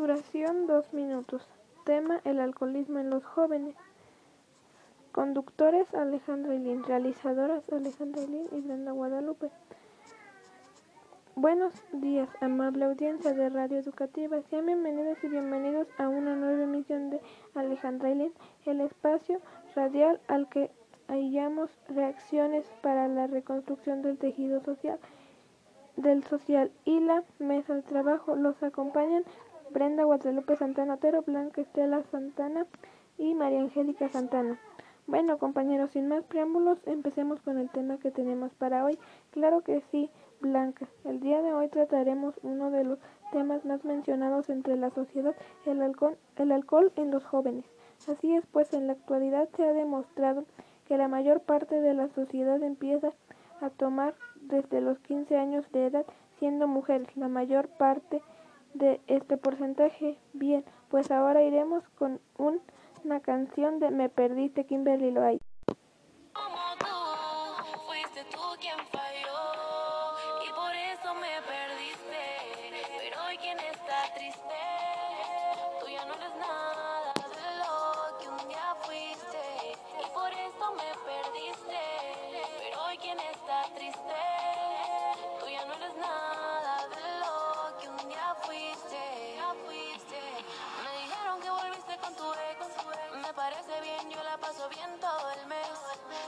Duración dos minutos. Tema el alcoholismo en los jóvenes. Conductores Alejandra Lin. Realizadoras Alejandra Lin y Brenda Guadalupe. Buenos días, amable audiencia de Radio Educativa. Sean bienvenidos y bienvenidos a una nueva emisión de Alejandra Lin, el espacio radial al que hallamos reacciones para la reconstrucción del tejido social del social y la mesa de trabajo. Los acompañan Brenda Guadalupe Santana Otero, Blanca Estela Santana y María Angélica Santana. Bueno, compañeros, sin más preámbulos, empecemos con el tema que tenemos para hoy. Claro que sí, Blanca. El día de hoy trataremos uno de los temas más mencionados entre la sociedad, el alcohol, el alcohol en los jóvenes. Así es, pues en la actualidad se ha demostrado que la mayor parte de la sociedad empieza a tomar desde los 15 años de edad, siendo mujeres la mayor parte de este porcentaje. Bien, pues ahora iremos con una canción de Me Perdiste Kimberly Loaiza. Como tú quien falló y por eso me perdí. yo la paso bien todo el mes.